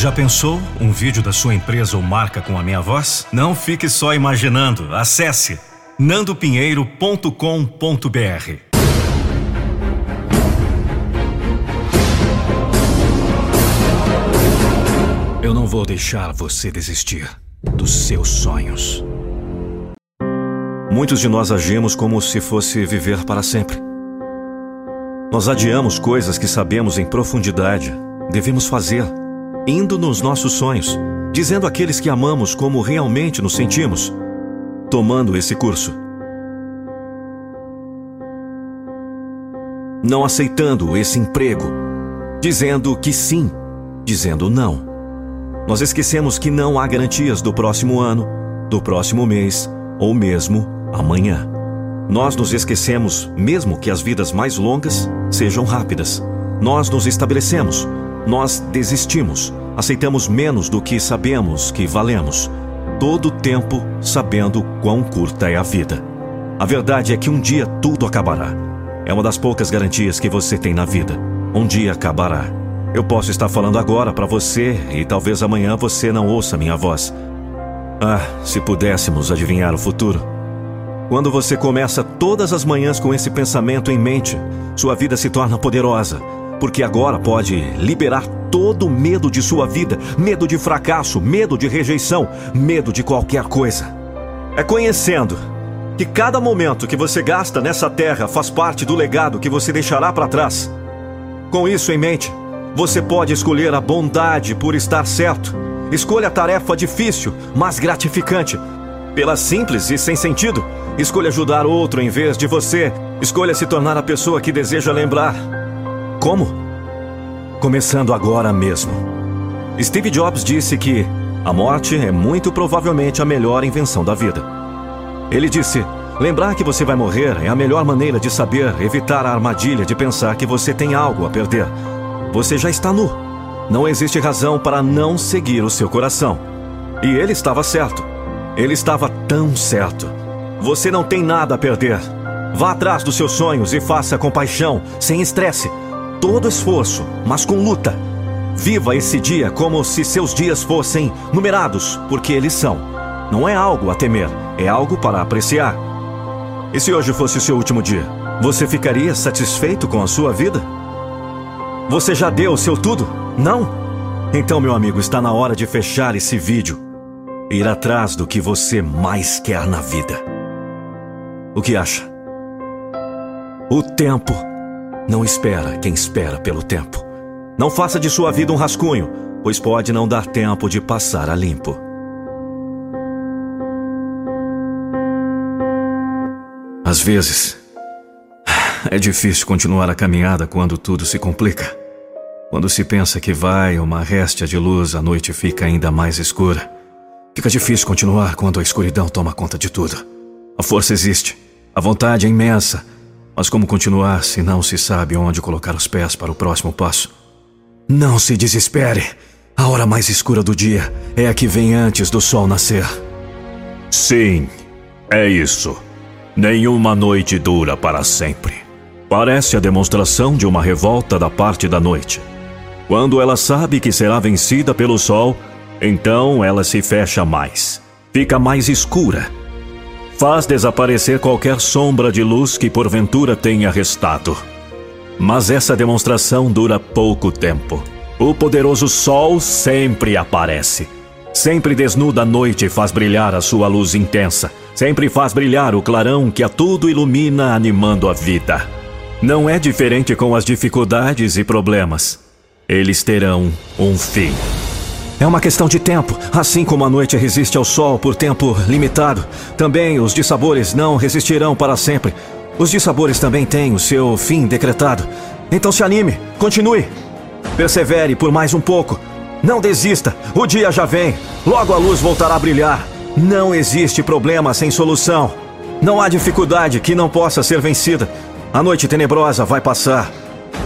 Já pensou um vídeo da sua empresa ou marca com a minha voz? Não fique só imaginando. Acesse nandopinheiro.com.br. Eu não vou deixar você desistir dos seus sonhos. Muitos de nós agimos como se fosse viver para sempre. Nós adiamos coisas que sabemos em profundidade devemos fazer indo nos nossos sonhos, dizendo àqueles que amamos como realmente nos sentimos, tomando esse curso. Não aceitando esse emprego, dizendo que sim, dizendo não. Nós esquecemos que não há garantias do próximo ano, do próximo mês ou mesmo amanhã. Nós nos esquecemos, mesmo que as vidas mais longas sejam rápidas. Nós nos estabelecemos, nós desistimos, aceitamos menos do que sabemos que valemos, todo o tempo sabendo quão curta é a vida. A verdade é que um dia tudo acabará. É uma das poucas garantias que você tem na vida. Um dia acabará. Eu posso estar falando agora para você e talvez amanhã você não ouça minha voz. Ah, se pudéssemos adivinhar o futuro. Quando você começa todas as manhãs com esse pensamento em mente, sua vida se torna poderosa porque agora pode liberar todo o medo de sua vida, medo de fracasso, medo de rejeição, medo de qualquer coisa. É conhecendo que cada momento que você gasta nessa terra faz parte do legado que você deixará para trás. Com isso em mente, você pode escolher a bondade por estar certo. Escolha a tarefa difícil, mas gratificante. Pela simples e sem sentido, escolha ajudar outro em vez de você. Escolha se tornar a pessoa que deseja lembrar. Como? Começando agora mesmo. Steve Jobs disse que a morte é muito provavelmente a melhor invenção da vida. Ele disse: lembrar que você vai morrer é a melhor maneira de saber evitar a armadilha de pensar que você tem algo a perder. Você já está nu. Não existe razão para não seguir o seu coração. E ele estava certo. Ele estava tão certo. Você não tem nada a perder. Vá atrás dos seus sonhos e faça com paixão, sem estresse todo esforço, mas com luta. Viva esse dia como se seus dias fossem numerados, porque eles são. Não é algo a temer, é algo para apreciar. E se hoje fosse o seu último dia, você ficaria satisfeito com a sua vida? Você já deu o seu tudo? Não? Então, meu amigo, está na hora de fechar esse vídeo ir atrás do que você mais quer na vida. O que acha? O tempo não espera quem espera pelo tempo. Não faça de sua vida um rascunho, pois pode não dar tempo de passar a limpo. Às vezes, é difícil continuar a caminhada quando tudo se complica. Quando se pensa que vai uma réstia de luz, a noite fica ainda mais escura. Fica difícil continuar quando a escuridão toma conta de tudo. A força existe, a vontade é imensa, mas como continuar se não se sabe onde colocar os pés para o próximo passo? Não se desespere. A hora mais escura do dia é a que vem antes do sol nascer. Sim, é isso. Nenhuma noite dura para sempre. Parece a demonstração de uma revolta da parte da noite. Quando ela sabe que será vencida pelo sol, então ela se fecha mais. Fica mais escura faz desaparecer qualquer sombra de luz que porventura tenha restado. Mas essa demonstração dura pouco tempo. O poderoso sol sempre aparece. Sempre desnuda a noite e faz brilhar a sua luz intensa. Sempre faz brilhar o clarão que a tudo ilumina, animando a vida. Não é diferente com as dificuldades e problemas. Eles terão um fim. É uma questão de tempo. Assim como a noite resiste ao sol por tempo limitado, também os dissabores não resistirão para sempre. Os dissabores também têm o seu fim decretado. Então se anime, continue. Persevere por mais um pouco. Não desista, o dia já vem. Logo a luz voltará a brilhar. Não existe problema sem solução. Não há dificuldade que não possa ser vencida. A noite tenebrosa vai passar.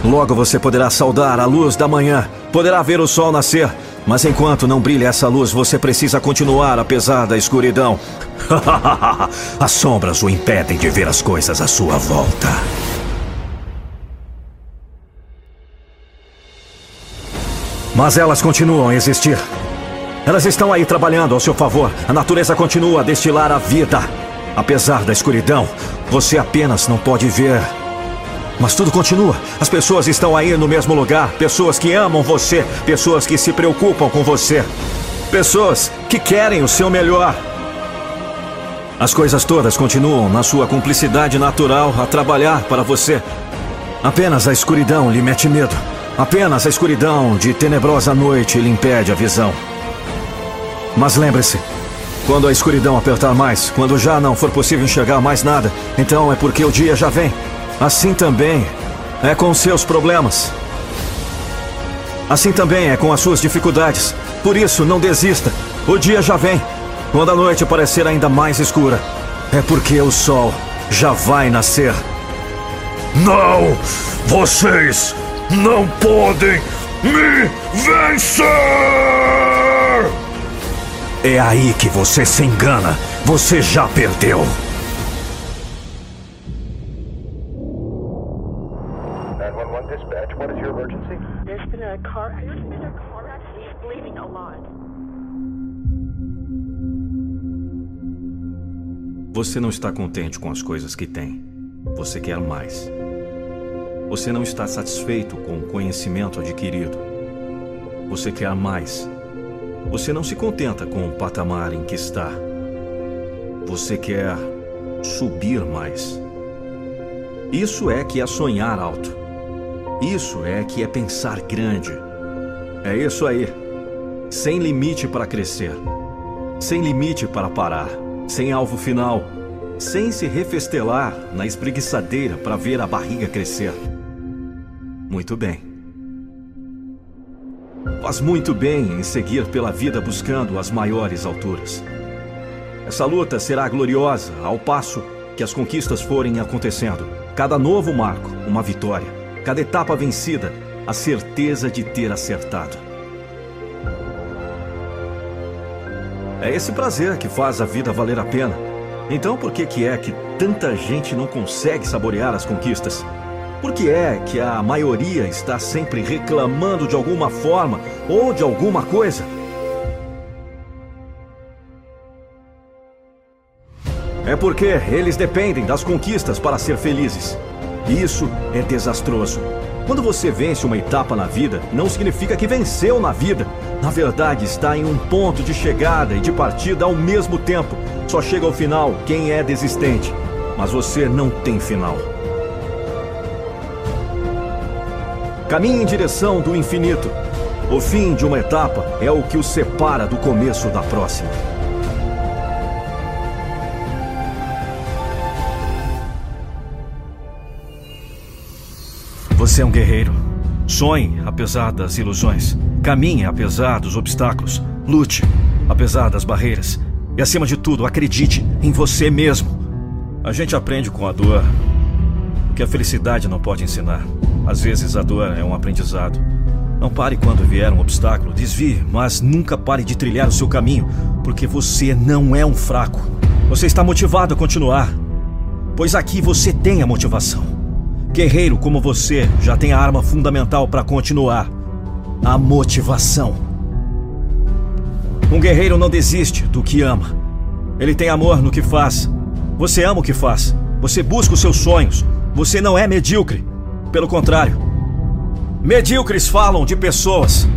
Logo você poderá saudar a luz da manhã, poderá ver o sol nascer mas enquanto não brilha essa luz, você precisa continuar apesar da escuridão. as sombras o impedem de ver as coisas à sua volta. Mas elas continuam a existir. Elas estão aí trabalhando ao seu favor. A natureza continua a destilar a vida. Apesar da escuridão, você apenas não pode ver. Mas tudo continua. As pessoas estão aí no mesmo lugar. Pessoas que amam você. Pessoas que se preocupam com você. Pessoas que querem o seu melhor. As coisas todas continuam na sua cumplicidade natural a trabalhar para você. Apenas a escuridão lhe mete medo. Apenas a escuridão de tenebrosa noite lhe impede a visão. Mas lembre-se, quando a escuridão apertar mais, quando já não for possível enxergar mais nada, então é porque o dia já vem. Assim também é com seus problemas. Assim também é com as suas dificuldades. Por isso, não desista. O dia já vem. Quando a noite parecer ainda mais escura, é porque o sol já vai nascer. Não! Vocês não podem me vencer! É aí que você se engana. Você já perdeu. Você não está contente com as coisas que tem. Você quer mais. Você não está satisfeito com o conhecimento adquirido. Você quer mais. Você não se contenta com o patamar em que está. Você quer subir mais. Isso é que é sonhar alto. Isso é que é pensar grande. É isso aí. Sem limite para crescer. Sem limite para parar. Sem alvo final. Sem se refestelar na espreguiçadeira para ver a barriga crescer. Muito bem. Faz muito bem em seguir pela vida buscando as maiores alturas. Essa luta será gloriosa ao passo que as conquistas forem acontecendo. Cada novo marco, uma vitória. Cada etapa vencida, a certeza de ter acertado. É esse prazer que faz a vida valer a pena. Então por que, que é que tanta gente não consegue saborear as conquistas? Por que é que a maioria está sempre reclamando de alguma forma ou de alguma coisa? É porque eles dependem das conquistas para ser felizes. Isso é desastroso. Quando você vence uma etapa na vida, não significa que venceu na vida. Na verdade, está em um ponto de chegada e de partida ao mesmo tempo. Só chega ao final quem é desistente. Mas você não tem final. Caminhe em direção do infinito. O fim de uma etapa é o que o separa do começo da próxima. Você é um guerreiro. Sonhe apesar das ilusões. Caminhe apesar dos obstáculos. Lute apesar das barreiras. E acima de tudo, acredite em você mesmo. A gente aprende com a dor o que a felicidade não pode ensinar. Às vezes a dor é um aprendizado. Não pare quando vier um obstáculo, desvie, mas nunca pare de trilhar o seu caminho, porque você não é um fraco. Você está motivado a continuar, pois aqui você tem a motivação. Guerreiro como você já tem a arma fundamental para continuar: a motivação. Um guerreiro não desiste do que ama. Ele tem amor no que faz. Você ama o que faz. Você busca os seus sonhos. Você não é medíocre. Pelo contrário, medíocres falam de pessoas,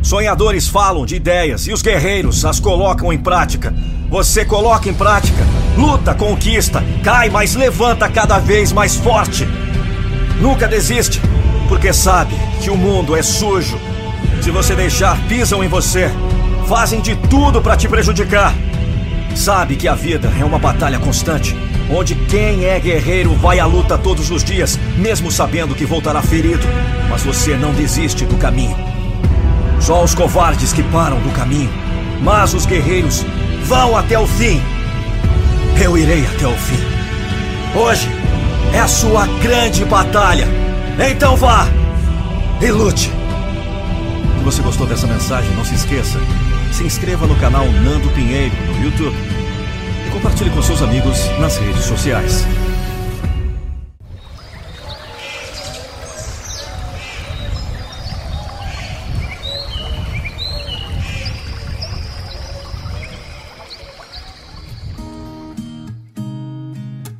sonhadores falam de ideias e os guerreiros as colocam em prática. Você coloca em prática, luta, conquista, cai, mas levanta cada vez mais forte. Nunca desiste, porque sabe que o mundo é sujo. Se você deixar, pisam em você, fazem de tudo para te prejudicar. Sabe que a vida é uma batalha constante onde quem é guerreiro vai à luta todos os dias, mesmo sabendo que voltará ferido. Mas você não desiste do caminho. Só os covardes que param do caminho, mas os guerreiros vão até o fim. Eu irei até o fim. Hoje é a sua grande batalha. Então vá e lute. Se você gostou dessa mensagem, não se esqueça. Se inscreva no canal Nando Pinheiro no YouTube e compartilhe com seus amigos nas redes sociais.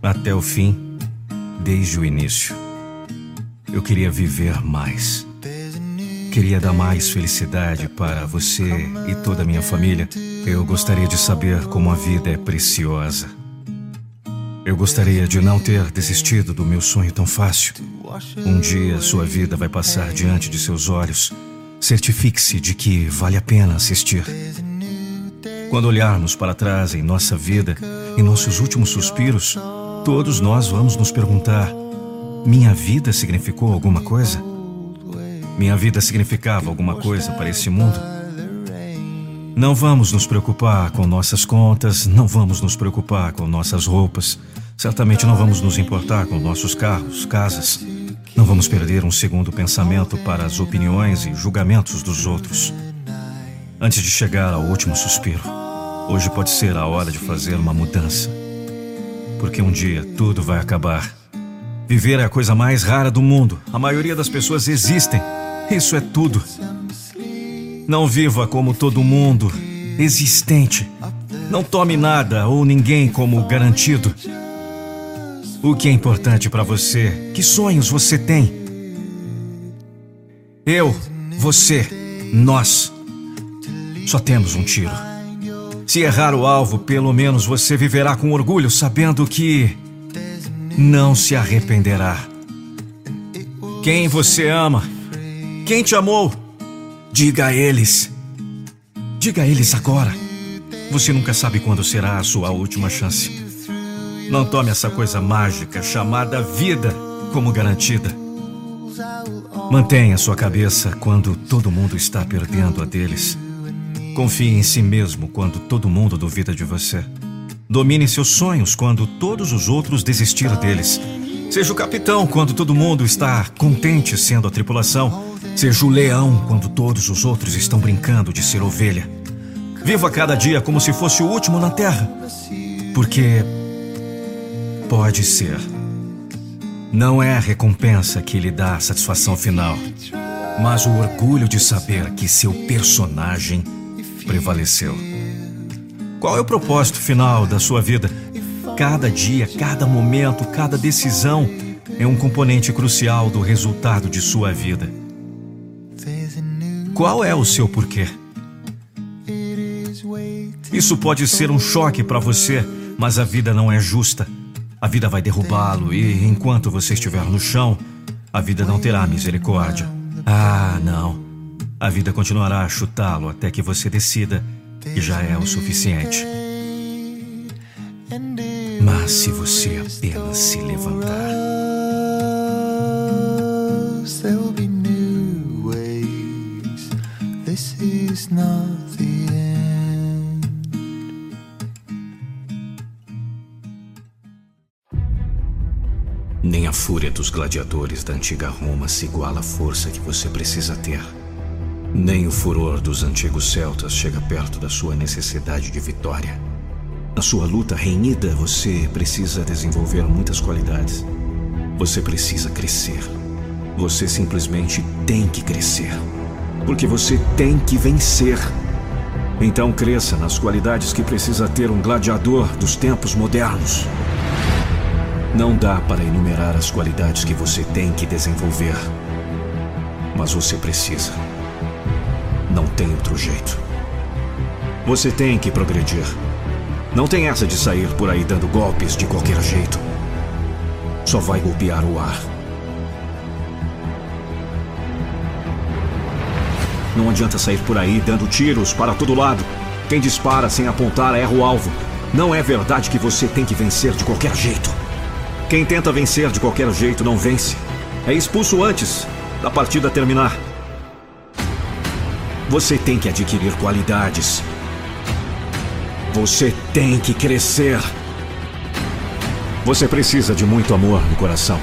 Até o fim desde o início. Eu queria viver mais. Queria dar mais felicidade para você e toda a minha família. Eu gostaria de saber como a vida é preciosa. Eu gostaria de não ter desistido do meu sonho tão fácil. Um dia sua vida vai passar diante de seus olhos. Certifique-se de que vale a pena assistir. Quando olharmos para trás em nossa vida, em nossos últimos suspiros, todos nós vamos nos perguntar: minha vida significou alguma coisa? Minha vida significava alguma coisa para esse mundo? Não vamos nos preocupar com nossas contas, não vamos nos preocupar com nossas roupas, certamente não vamos nos importar com nossos carros, casas. Não vamos perder um segundo pensamento para as opiniões e julgamentos dos outros. Antes de chegar ao último suspiro, hoje pode ser a hora de fazer uma mudança. Porque um dia tudo vai acabar. Viver é a coisa mais rara do mundo. A maioria das pessoas existem. Isso é tudo. Não viva como todo mundo, existente. Não tome nada ou ninguém como garantido. O que é importante para você? Que sonhos você tem? Eu, você, nós. Só temos um tiro. Se errar o alvo, pelo menos você viverá com orgulho, sabendo que não se arrependerá. Quem você ama? Quem te amou? Diga a eles. Diga a eles agora. Você nunca sabe quando será a sua última chance. Não tome essa coisa mágica chamada vida como garantida. Mantenha sua cabeça quando todo mundo está perdendo a deles. Confie em si mesmo quando todo mundo duvida de você. Domine seus sonhos quando todos os outros desistiram deles. Seja o capitão quando todo mundo está contente sendo a tripulação. Seja o leão quando todos os outros estão brincando de ser ovelha. Viva cada dia como se fosse o último na terra. Porque Pode ser. Não é a recompensa que lhe dá a satisfação final, mas o orgulho de saber que seu personagem prevaleceu. Qual é o propósito final da sua vida? Cada dia, cada momento, cada decisão é um componente crucial do resultado de sua vida. Qual é o seu porquê? Isso pode ser um choque para você, mas a vida não é justa. A vida vai derrubá-lo e, enquanto você estiver no chão, a vida não terá misericórdia. Ah, não. A vida continuará a chutá-lo até que você decida que já é o suficiente. Mas se você apenas se levantar. Nem a fúria dos gladiadores da antiga Roma se iguala à força que você precisa ter. Nem o furor dos antigos celtas chega perto da sua necessidade de vitória. Na sua luta renhida, você precisa desenvolver muitas qualidades. Você precisa crescer. Você simplesmente tem que crescer. Porque você tem que vencer. Então cresça nas qualidades que precisa ter um gladiador dos tempos modernos. Não dá para enumerar as qualidades que você tem que desenvolver. Mas você precisa. Não tem outro jeito. Você tem que progredir. Não tem essa de sair por aí dando golpes de qualquer jeito. Só vai golpear o ar. Não adianta sair por aí dando tiros para todo lado. Quem dispara sem apontar erra o alvo. Não é verdade que você tem que vencer de qualquer jeito. Quem tenta vencer de qualquer jeito não vence. É expulso antes da partida terminar. Você tem que adquirir qualidades. Você tem que crescer. Você precisa de muito amor no coração.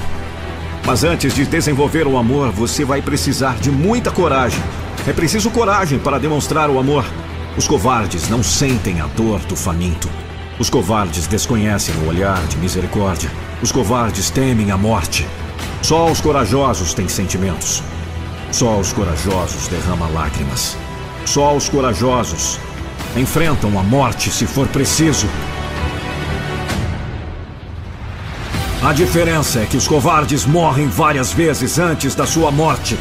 Mas antes de desenvolver o amor, você vai precisar de muita coragem. É preciso coragem para demonstrar o amor. Os covardes não sentem a dor do faminto. Os covardes desconhecem o olhar de misericórdia. Os covardes temem a morte. Só os corajosos têm sentimentos. Só os corajosos derramam lágrimas. Só os corajosos enfrentam a morte se for preciso. A diferença é que os covardes morrem várias vezes antes da sua morte.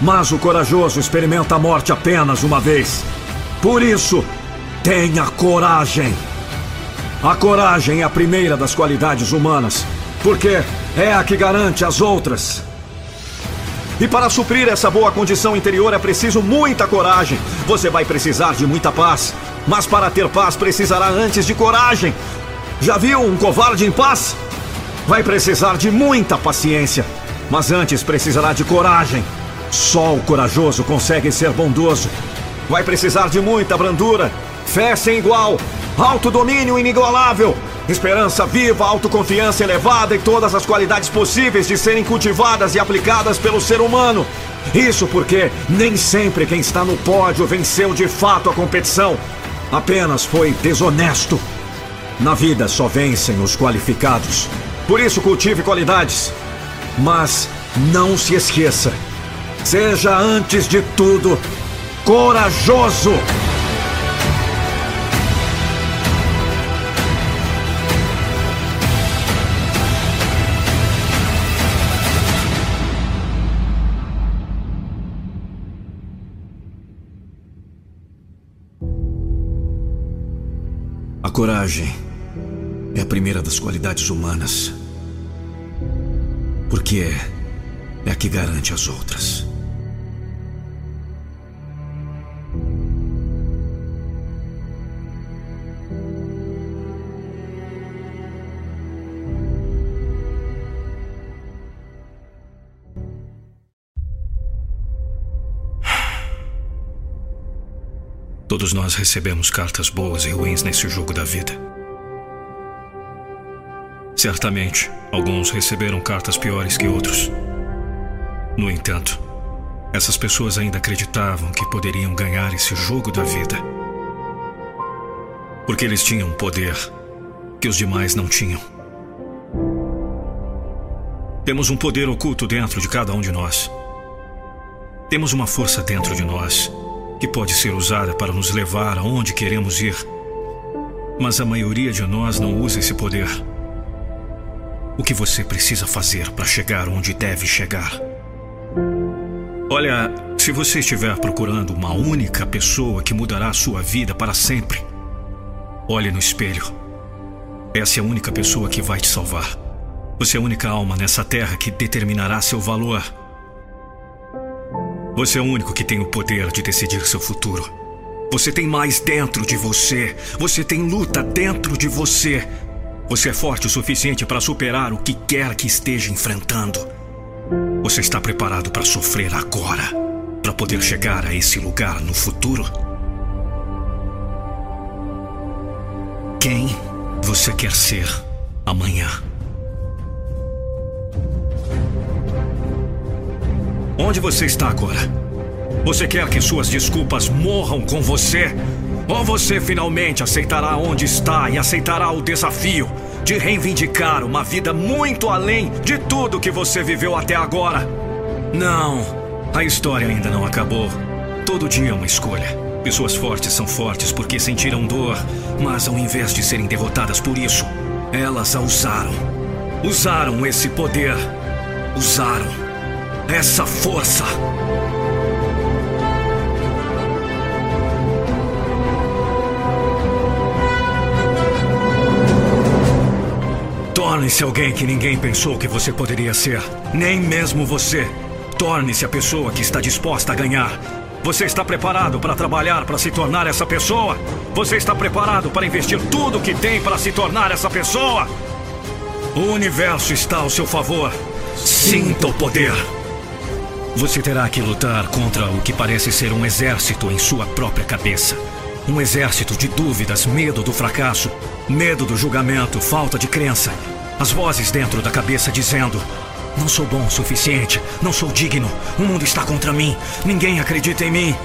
Mas o corajoso experimenta a morte apenas uma vez. Por isso, tenha coragem. A coragem é a primeira das qualidades humanas, porque é a que garante as outras. E para suprir essa boa condição interior é preciso muita coragem. Você vai precisar de muita paz. Mas para ter paz precisará antes de coragem. Já viu um covarde em paz? Vai precisar de muita paciência. Mas antes precisará de coragem. Só o corajoso consegue ser bondoso. Vai precisar de muita brandura, fé sem igual, autodomínio inigualável, esperança viva, autoconfiança elevada e todas as qualidades possíveis de serem cultivadas e aplicadas pelo ser humano. Isso porque nem sempre quem está no pódio venceu de fato a competição. Apenas foi desonesto. Na vida só vencem os qualificados. Por isso cultive qualidades. Mas não se esqueça: seja antes de tudo corajoso. Coragem é a primeira das qualidades humanas. Porque é, é a que garante as outras. Todos nós recebemos cartas boas e ruins nesse jogo da vida. Certamente, alguns receberam cartas piores que outros. No entanto, essas pessoas ainda acreditavam que poderiam ganhar esse jogo da vida. Porque eles tinham poder que os demais não tinham. Temos um poder oculto dentro de cada um de nós. Temos uma força dentro de nós que pode ser usada para nos levar aonde queremos ir. Mas a maioria de nós não usa esse poder. O que você precisa fazer para chegar onde deve chegar? Olha, se você estiver procurando uma única pessoa que mudará a sua vida para sempre, olhe no espelho. Essa é a única pessoa que vai te salvar. Você é a única alma nessa terra que determinará seu valor. Você é o único que tem o poder de decidir seu futuro. Você tem mais dentro de você. Você tem luta dentro de você. Você é forte o suficiente para superar o que quer que esteja enfrentando. Você está preparado para sofrer agora, para poder chegar a esse lugar no futuro? Quem você quer ser amanhã? Onde você está agora? Você quer que suas desculpas morram com você? Ou você finalmente aceitará onde está e aceitará o desafio de reivindicar uma vida muito além de tudo que você viveu até agora? Não, a história ainda não acabou. Todo dia é uma escolha. Pessoas fortes são fortes porque sentiram dor, mas ao invés de serem derrotadas por isso, elas a usaram. Usaram esse poder. Usaram essa força. Torne-se alguém que ninguém pensou que você poderia ser. Nem mesmo você. Torne-se a pessoa que está disposta a ganhar. Você está preparado para trabalhar para se tornar essa pessoa? Você está preparado para investir tudo que tem para se tornar essa pessoa? O universo está ao seu favor. Sinta o poder. Você terá que lutar contra o que parece ser um exército em sua própria cabeça. Um exército de dúvidas, medo do fracasso, medo do julgamento, falta de crença. As vozes dentro da cabeça dizendo: Não sou bom o suficiente, não sou digno, o mundo está contra mim, ninguém acredita em mim.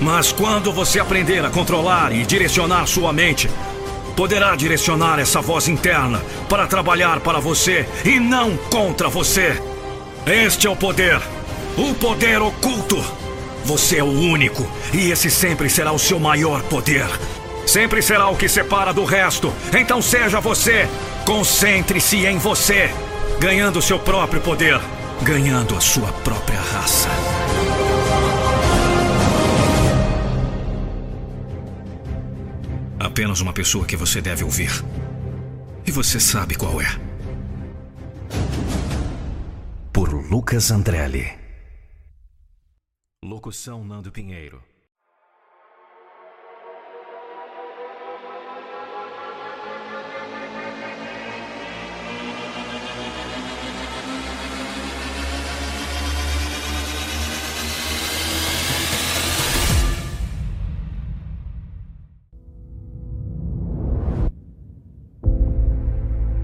Mas quando você aprender a controlar e direcionar sua mente, poderá direcionar essa voz interna para trabalhar para você e não contra você. Este é o poder o poder oculto. Você é o único, e esse sempre será o seu maior poder. Sempre será o que separa do resto. Então seja você. Concentre-se em você. ganhando seu próprio poder, ganhando a sua própria raça. Apenas uma pessoa que você deve ouvir. E você sabe qual é. Por Lucas Andrelli. Locução Nando Pinheiro.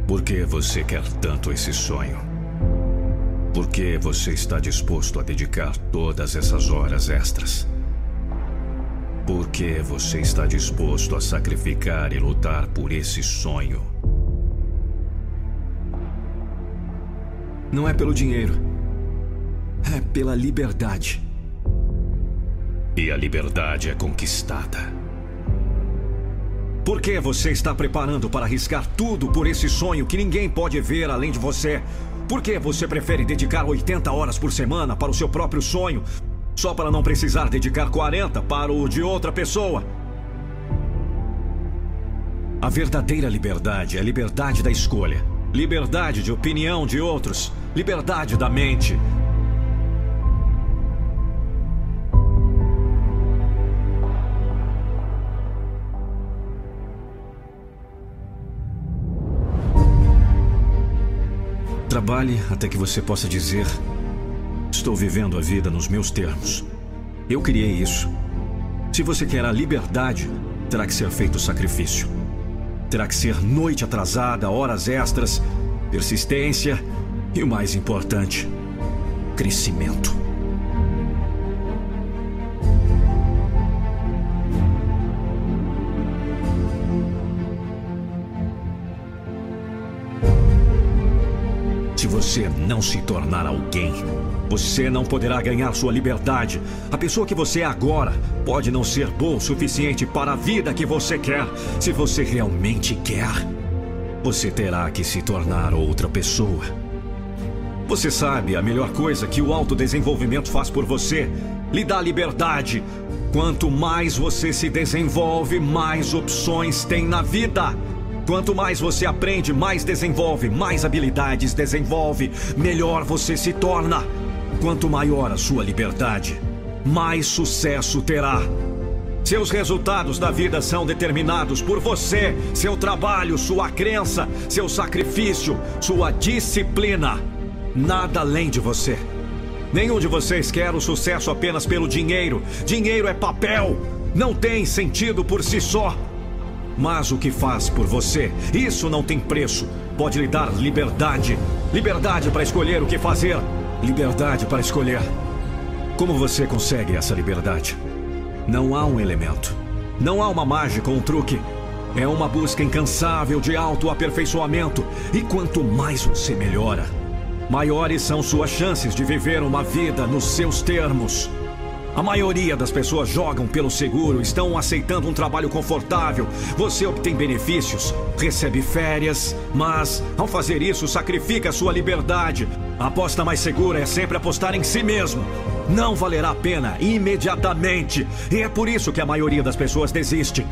Por que você quer tanto esse sonho? Por que você está disposto a dedicar todas essas horas extras? Por que você está disposto a sacrificar e lutar por esse sonho? Não é pelo dinheiro. É pela liberdade. E a liberdade é conquistada. Por que você está preparando para arriscar tudo por esse sonho que ninguém pode ver além de você? Por que você prefere dedicar 80 horas por semana para o seu próprio sonho, só para não precisar dedicar 40 para o de outra pessoa? A verdadeira liberdade é a liberdade da escolha, liberdade de opinião de outros, liberdade da mente, Trabalhe até que você possa dizer: Estou vivendo a vida nos meus termos. Eu criei isso. Se você quer a liberdade, terá que ser feito sacrifício. Terá que ser noite atrasada, horas extras, persistência e o mais importante, crescimento. Você não se tornar alguém, você não poderá ganhar sua liberdade. A pessoa que você é agora pode não ser boa o suficiente para a vida que você quer. Se você realmente quer, você terá que se tornar outra pessoa. Você sabe a melhor coisa que o autodesenvolvimento faz por você? Lhe dá liberdade. Quanto mais você se desenvolve, mais opções tem na vida. Quanto mais você aprende, mais desenvolve, mais habilidades desenvolve, melhor você se torna. Quanto maior a sua liberdade, mais sucesso terá. Seus resultados da vida são determinados por você, seu trabalho, sua crença, seu sacrifício, sua disciplina. Nada além de você. Nenhum de vocês quer o sucesso apenas pelo dinheiro. Dinheiro é papel. Não tem sentido por si só. Mas o que faz por você, isso não tem preço. Pode lhe dar liberdade. Liberdade para escolher o que fazer. Liberdade para escolher. Como você consegue essa liberdade? Não há um elemento. Não há uma mágica ou um truque. É uma busca incansável de autoaperfeiçoamento. E quanto mais você melhora, maiores são suas chances de viver uma vida nos seus termos. A maioria das pessoas jogam pelo seguro, estão aceitando um trabalho confortável. Você obtém benefícios, recebe férias, mas ao fazer isso sacrifica sua liberdade. A aposta mais segura é sempre apostar em si mesmo. Não valerá a pena imediatamente. E é por isso que a maioria das pessoas desiste.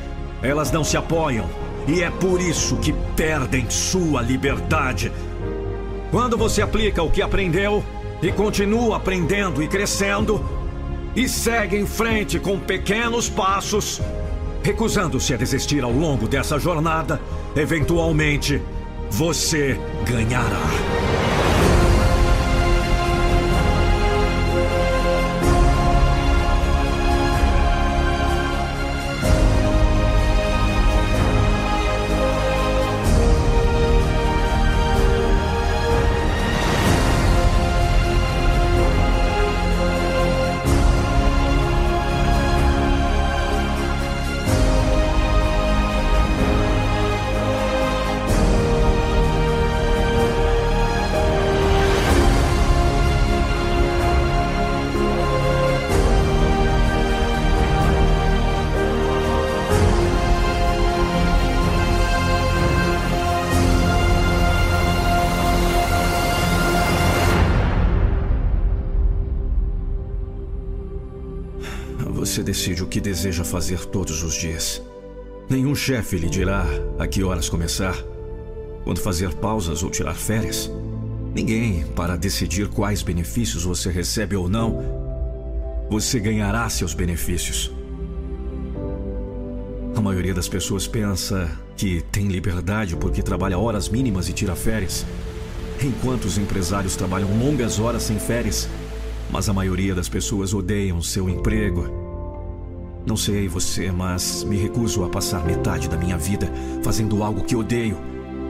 Elas não se apoiam. E é por isso que perdem sua liberdade. Quando você aplica o que aprendeu e continua aprendendo e crescendo, e segue em frente com pequenos passos, recusando-se a desistir ao longo dessa jornada, eventualmente você ganhará. Você decide o que deseja fazer todos os dias. Nenhum chefe lhe dirá a que horas começar, quando fazer pausas ou tirar férias. Ninguém para decidir quais benefícios você recebe ou não. Você ganhará seus benefícios. A maioria das pessoas pensa que tem liberdade porque trabalha horas mínimas e tira férias, enquanto os empresários trabalham longas horas sem férias. Mas a maioria das pessoas odeiam seu emprego. Não sei você, mas me recuso a passar metade da minha vida fazendo algo que odeio.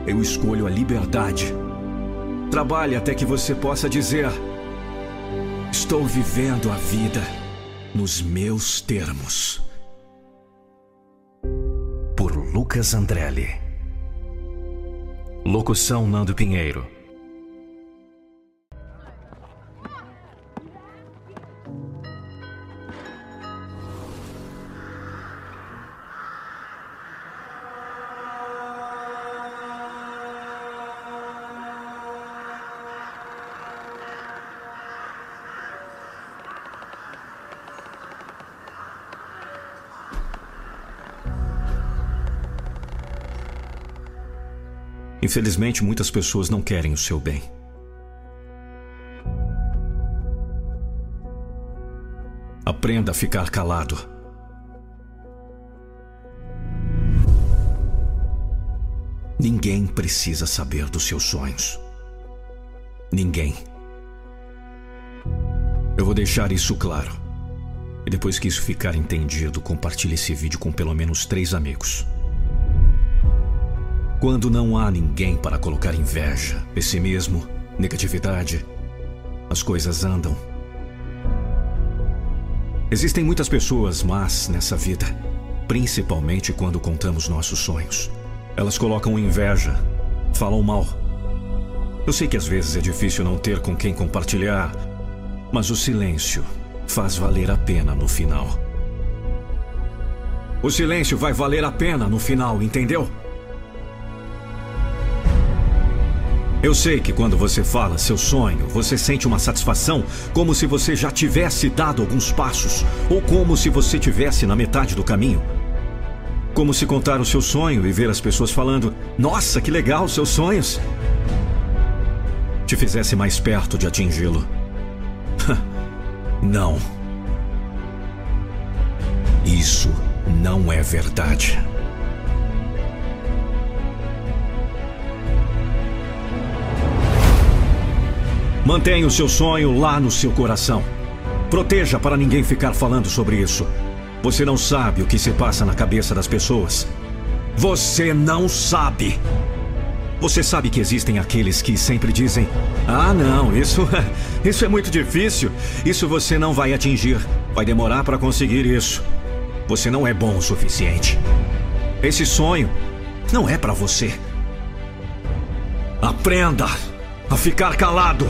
Eu escolho a liberdade. Trabalhe até que você possa dizer: Estou vivendo a vida nos meus termos. Por Lucas Andrelli. Locução Nando Pinheiro. Infelizmente, muitas pessoas não querem o seu bem. Aprenda a ficar calado. Ninguém precisa saber dos seus sonhos. Ninguém. Eu vou deixar isso claro. E depois que isso ficar entendido, compartilhe esse vídeo com pelo menos três amigos. Quando não há ninguém para colocar inveja, pessimismo, negatividade, as coisas andam. Existem muitas pessoas más nessa vida, principalmente quando contamos nossos sonhos. Elas colocam inveja, falam mal. Eu sei que às vezes é difícil não ter com quem compartilhar, mas o silêncio faz valer a pena no final. O silêncio vai valer a pena no final, entendeu? Eu sei que quando você fala seu sonho, você sente uma satisfação como se você já tivesse dado alguns passos, ou como se você tivesse na metade do caminho. Como se contar o seu sonho e ver as pessoas falando: Nossa, que legal seus sonhos! Te fizesse mais perto de atingi-lo. não. Isso não é verdade. Mantenha o seu sonho lá no seu coração. Proteja para ninguém ficar falando sobre isso. Você não sabe o que se passa na cabeça das pessoas. Você não sabe. Você sabe que existem aqueles que sempre dizem: "Ah, não, isso isso é muito difícil. Isso você não vai atingir. Vai demorar para conseguir isso. Você não é bom o suficiente. Esse sonho não é para você." Aprenda a ficar calado.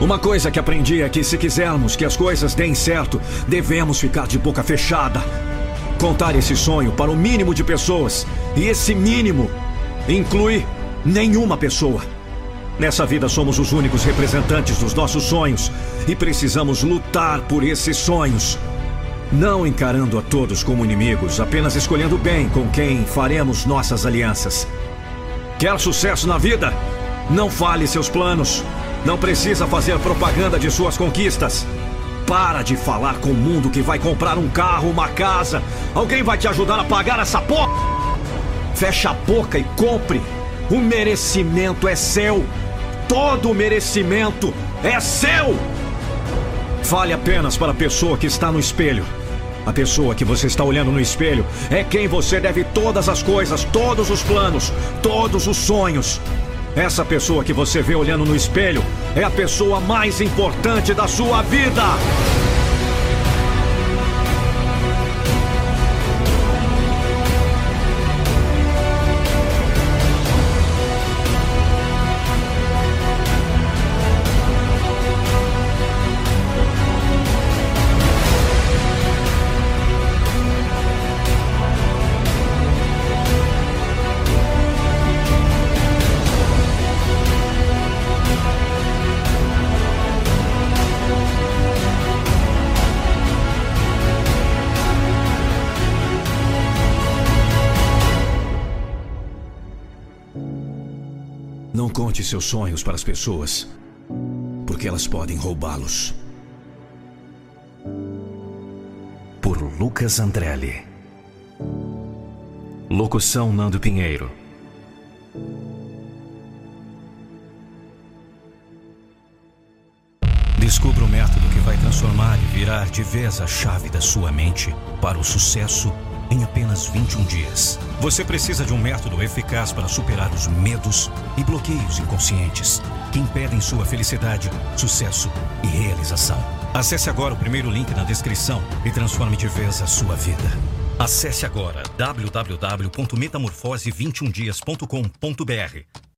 Uma coisa que aprendi é que se quisermos que as coisas deem certo, devemos ficar de boca fechada. Contar esse sonho para o mínimo de pessoas. E esse mínimo inclui nenhuma pessoa. Nessa vida somos os únicos representantes dos nossos sonhos e precisamos lutar por esses sonhos. Não encarando a todos como inimigos, apenas escolhendo bem com quem faremos nossas alianças. Quer sucesso na vida? Não fale seus planos. Não precisa fazer propaganda de suas conquistas. Para de falar com o mundo que vai comprar um carro, uma casa. Alguém vai te ajudar a pagar essa porra? Fecha a boca e compre. O merecimento é seu. Todo merecimento é seu! Fale apenas para a pessoa que está no espelho. A pessoa que você está olhando no espelho é quem você deve todas as coisas, todos os planos, todos os sonhos. Essa pessoa que você vê olhando no espelho é a pessoa mais importante da sua vida. Seus sonhos para as pessoas, porque elas podem roubá-los. Por Lucas Andrelli. Locução Nando Pinheiro. Descubra o método que vai transformar e virar de vez a chave da sua mente para o sucesso em apenas 21 dias. Você precisa de um método eficaz para superar os medos e bloqueios inconscientes que impedem sua felicidade, sucesso e realização. Acesse agora o primeiro link na descrição e transforme de vez a sua vida. Acesse agora www.metamorfose21dias.com.br